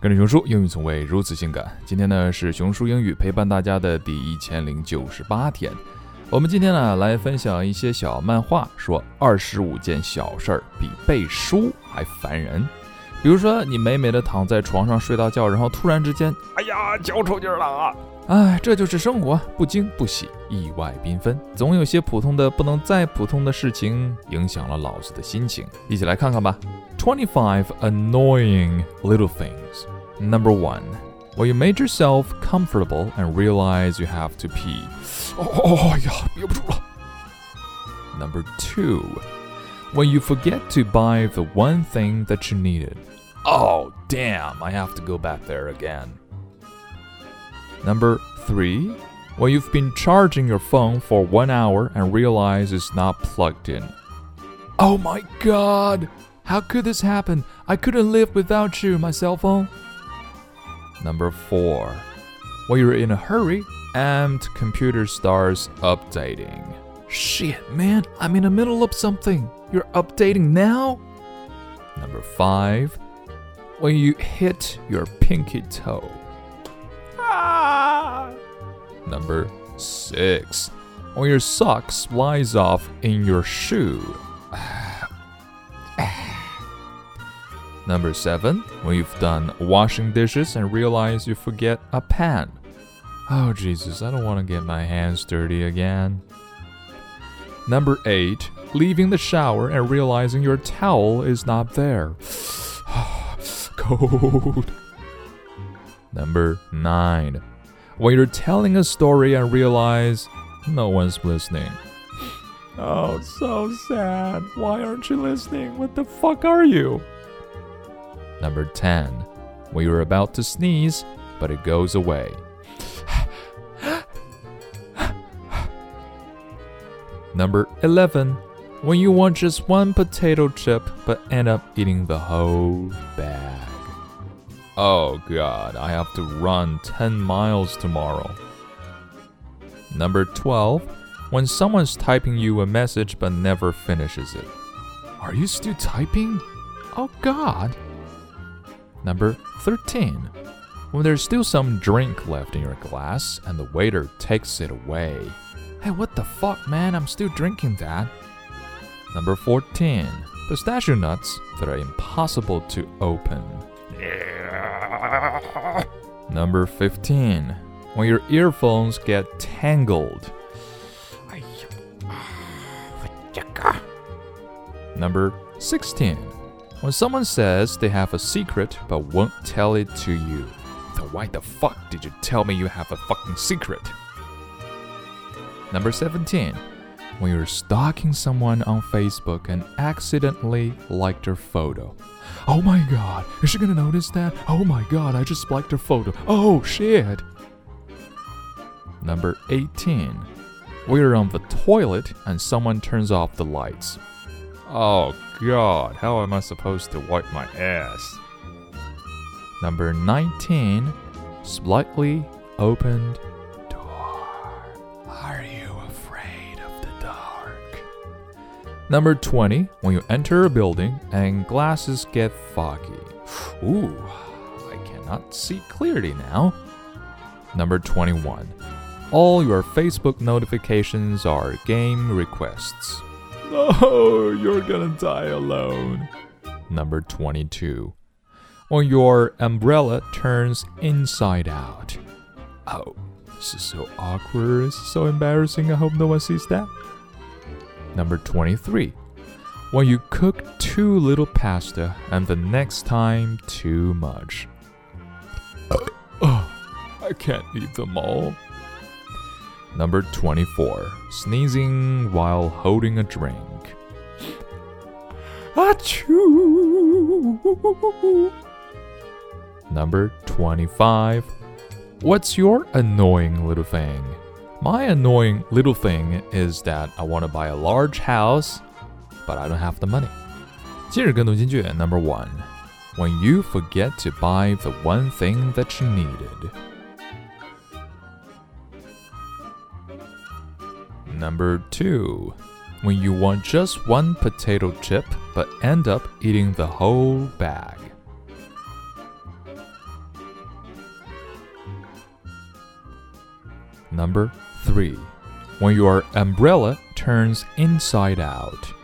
跟着熊叔，英语从未如此性感。今天呢是熊叔英语陪伴大家的第一千零九十八天。我们今天呢来分享一些小漫画，说二十五件小事儿比背书还烦人。比如说，你美美的躺在床上睡大觉，然后突然之间，哎呀，脚抽筋了啊！哎，这就是生活，不惊不喜，意外缤纷。总有些普通的不能再普通的事情，影响了老子的心情。一起来看看吧。Twenty-five annoying little things. Number one, when you made yourself comfortable and realize you have to pee. 哦呀，憋不住了。Number two, when you forget to buy the one thing that you needed. Oh, damn, I have to go back there again. Number three, when you've been charging your phone for one hour and realize it's not plugged in. Oh my god! How could this happen? I couldn't live without you, my cell phone. Number four, when you're in a hurry and computer starts updating. Shit, man, I'm in the middle of something. You're updating now? Number five, when you hit your pinky toe. Number six, when your sock slides off in your shoe. Number seven, when you've done washing dishes and realize you forget a pan. Oh, Jesus, I don't want to get my hands dirty again. Number eight, leaving the shower and realizing your towel is not there. Cold. Number nine, when you're telling a story and realize no one's listening. Oh, so sad. Why aren't you listening? What the fuck are you? Number 10. When you're about to sneeze, but it goes away. Number 11. When you want just one potato chip but end up eating the whole bag. Oh god, I have to run 10 miles tomorrow. Number 12. When someone's typing you a message but never finishes it. Are you still typing? Oh god. Number 13. When there's still some drink left in your glass and the waiter takes it away. Hey, what the fuck, man? I'm still drinking that. Number 14. Pistachio nuts that are impossible to open. Number 15. When your earphones get tangled. Number 16. When someone says they have a secret but won't tell it to you. So why the fuck did you tell me you have a fucking secret? Number 17. When you're stalking someone on Facebook and accidentally liked their photo. Oh my god, is she gonna notice that? Oh my god, I just liked her photo. Oh shit. Number 18. When you're on the toilet and someone turns off the lights. Oh god, how am I supposed to wipe my ass? Number 19. Slightly opened Number 20. When you enter a building and glasses get foggy. Ooh, I cannot see clearly now. Number 21. All your Facebook notifications are game requests. Oh, you're gonna die alone. Number 22. When your umbrella turns inside out. Oh, this is so awkward. This is so embarrassing. I hope no one sees that. Number 23. When you cook too little pasta and the next time too much. Oh, I can't eat them all. Number 24. Sneezing while holding a drink. Achoo! Number 25. What's your annoying little thing? My annoying little thing is that I want to buy a large house, but I don't have the money. 今日跟读金句 Number 1. When you forget to buy the one thing that you needed. Number 2. When you want just one potato chip but end up eating the whole bag. Number 3. When your umbrella turns inside out.